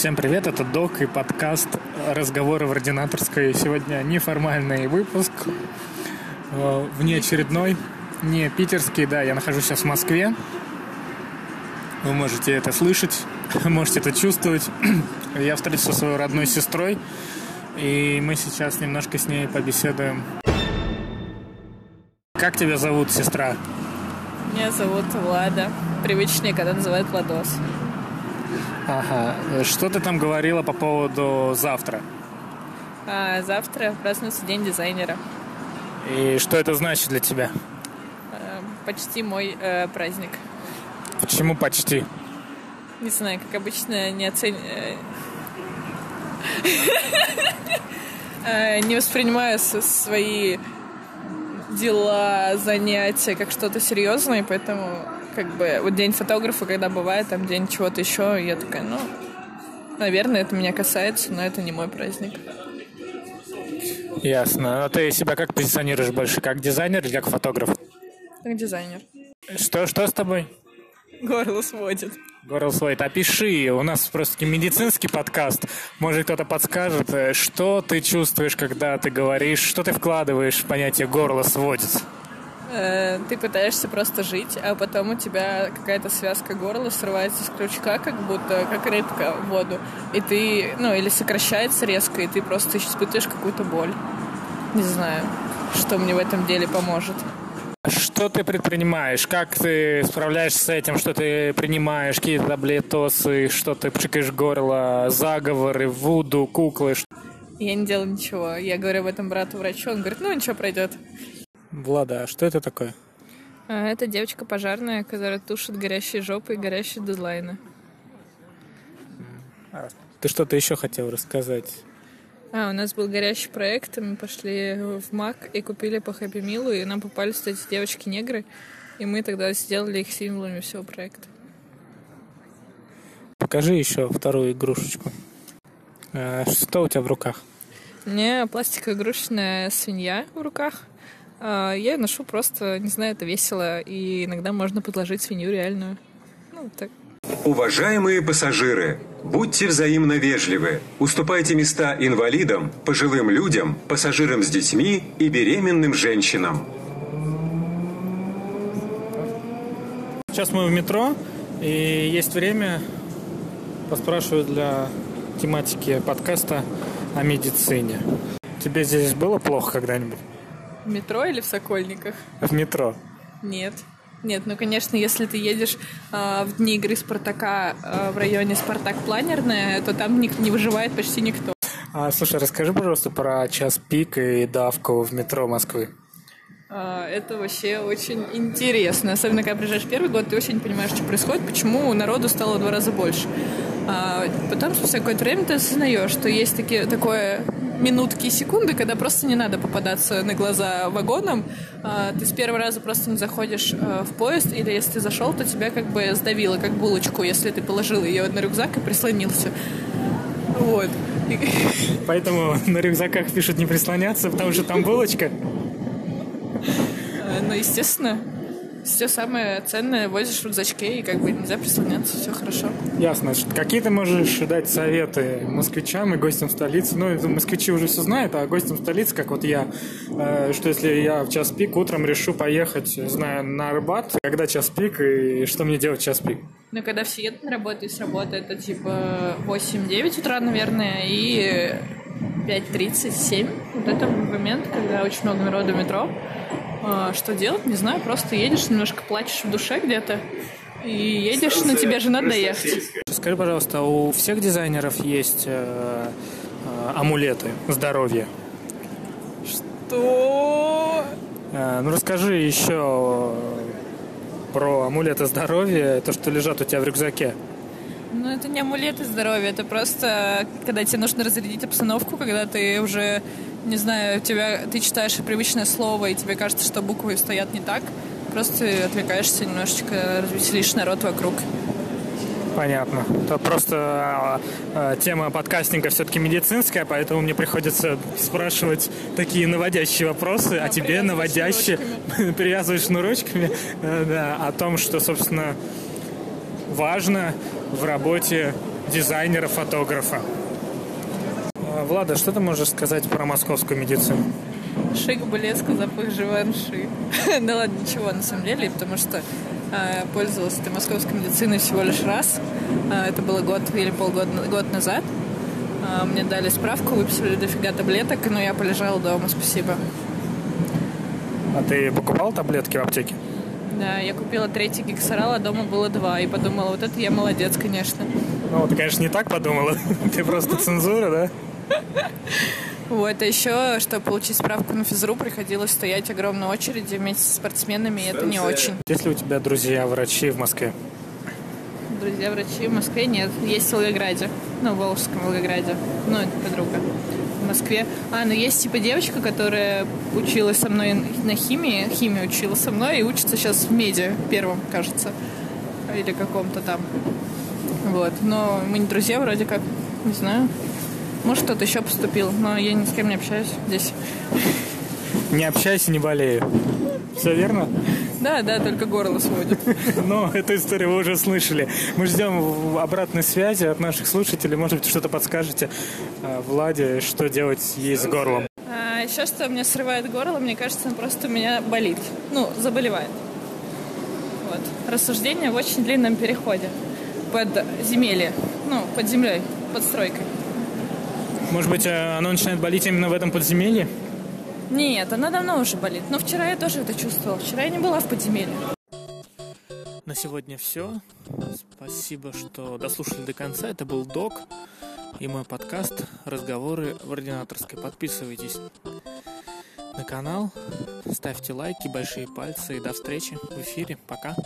Всем привет, это Док и подкаст «Разговоры в ординаторской». Сегодня неформальный выпуск, э, внеочередной, не питерский, да, я нахожусь сейчас в Москве. Вы можете это слышать, можете это чувствовать. Я встретился со своей родной сестрой, и мы сейчас немножко с ней побеседуем. Как тебя зовут, сестра? Меня зовут Влада. Привычнее, когда называют Владос. Ага. Что ты там говорила по поводу завтра? А завтра празднуется День дизайнера. И что это значит для тебя? Э, почти мой э, праздник. Почему почти? Не знаю, как обычно не оцен... э, э, не воспринимаю свои дела, занятия как что-то серьезное, поэтому как бы вот день фотографа, когда бывает, там день чего-то еще, я такая, ну, наверное, это меня касается, но это не мой праздник. Ясно. А ты себя как позиционируешь больше? Как дизайнер или как фотограф? Как дизайнер. Что, что с тобой? Горло сводит. Горл Слейт, опиши, у нас просто медицинский подкаст, может кто-то подскажет, э, что ты чувствуешь, когда ты говоришь, что ты вкладываешь в понятие горло сводит? Э, Ты пытаешься просто жить, а потом у тебя какая-то связка горла срывается с крючка, как будто как рыбка в воду. И ты, ну, или сокращается резко, и ты просто испытываешь какую-то боль. Не знаю, что мне в этом деле поможет. Что ты предпринимаешь? Как ты справляешься с этим? Что ты принимаешь? Какие-то таблетосы? Что ты пшикаешь горло? Заговоры, вуду, куклы? Я не делаю ничего. Я говорю об этом брату врачу, он говорит, ну ничего, пройдет. Влада, а что это такое? А, Это девочка пожарная, которая тушит горящие жопы и горящие дедлайны. Ты что-то еще хотел рассказать? А, у нас был горящий проект, мы пошли в МАК и купили по Хэппи Милу, и нам попались эти девочки-негры, и мы тогда сделали их символами всего проекта. Покажи еще вторую игрушечку. А, Что у тебя в руках? У меня пластиковая игрушечная свинья в руках. А, Я ее ношу просто, не знаю, это весело, и иногда можно подложить свинью реальную. Ну, так. Уважаемые пассажиры, будьте взаимно вежливы. Уступайте места инвалидам, пожилым людям, пассажирам с детьми и беременным женщинам. Сейчас мы в метро, и есть время поспрашиваю для тематики подкаста о медицине. Тебе здесь было плохо когда-нибудь? В метро или в Сокольниках? В метро? Нет. Нет, ну, конечно, если ты едешь а, в дни игры Спартака а, в районе Спартак-Планерная, то там ник- не выживает почти никто. А, слушай, расскажи, пожалуйста, про час пик и давку в метро Москвы. А, Это вообще очень интересно. Особенно, когда приезжаешь первый год, ты вообще не понимаешь, что происходит, почему народу стало в два раза больше. А потом, спустя какое-то время, ты осознаешь, что есть такие, такое минутки и секунды, когда просто не надо попадаться на глаза вагонам. А, Ты с первого раза просто не заходишь а, в поезд, или если ты зашел, то тебя как бы сдавило, как булочку, если ты положил ее на рюкзак и прислонился. Вот. Поэтому на рюкзаках пишут не прислоняться, потому что там булочка. Э, Ну, естественно, все самое ценное возишь в рюкзачке, и как бы нельзя прислоняться, все хорошо. Ясно. Какие ты можешь дать советы москвичам и гостям столицы? Ну, москвичи уже все знают, а гостям столицы, как вот я, э, что если я в час пик утром решу поехать, знаю, на Арбат, когда час пик и что мне делать в час пик? Но когда все едут на работу и с работы, это типа 8-9 утра, наверное, и 5.37. Вот это момент, когда очень много народу в метро. А, Что делать? Не знаю, просто едешь, немножко плачешь в душе где-то, и едешь, но тебе же надо доехать. Скажи, пожалуйста, у всех дизайнеров есть э, э, амулеты здоровья? То... Э, ну, расскажи еще про амулеты здоровья, то, что лежат у тебя в рюкзаке. Ну, это не амулеты здоровья, это просто, когда тебе нужно разрядить обстановку, когда ты уже, не знаю, у тебя, ты читаешь привычное слово, и тебе кажется, что буквы стоят не так, просто отвлекаешься немножечко, развеселишь народ вокруг. Понятно. Это просто э, тема подкастинга все-таки медицинская, поэтому мне приходится спрашивать такие наводящие вопросы, а, тебе привязываешь наводящие привязываешь шнурочками, э, да, о том, что, собственно, важно в работе дизайнера, фотографа. А, Влада, что ты можешь сказать про московскую медицину? Шик, блеск, запах живанши. да ладно, ничего на самом деле, потому что э, пользовалась этой московской медициной всего лишь раз. Э, это было год или полгода год назад. Э, мне дали справку, выписали дофига таблеток, но я полежала дома, спасибо. А ты покупал таблетки в аптеке? Да, я купила третий гексорал, а дома было два. И подумала, вот это я молодец, конечно. Ну, ты, конечно, не так подумала. Ты просто цензура, да? Вот, а еще, чтобы получить справку на физру, приходилось стоять огромной очереди вместе с спортсменами, и это не очень. Есть ли у тебя друзья-врачи в Москве? Друзья-врачи в Москве нет. Есть в Волгограде. Ну, в Волжском Волгограде. Ну, это подруга. В Москве. А, ну есть типа девочка, которая училась со мной на химии. Химию учила со мной и учится сейчас в меди первом, кажется. Или каком-то там. Вот. Но мы не друзья вроде как. Не знаю. Может, кто-то еще поступил, но я ни с кем не общаюсь здесь. Не общайся, не болею. Все верно? Да, да, только горло сводит. Но эту историю вы уже слышали. Мы ждем обратной связи от наших слушателей. Может быть, что-то подскажете а, Владе, что делать ей с горлом. А еще что меня срывает горло, мне кажется, он просто у меня болит. Ну, заболевает. Вот. Рассуждение в очень длинном переходе. Под земелье. Ну, под землей, под стройкой. Может быть, э, оно начинает болеть именно в этом подземелье? Нет, она давно уже болит. Но вчера я тоже это чувствовала. Вчера я не была в подземелье. На сегодня все. Спасибо, что дослушали до конца. Это был Док и мой подкаст «Разговоры в ординаторской». Подписывайтесь на канал, ставьте лайки, большие пальцы и до встречи в эфире. Пока.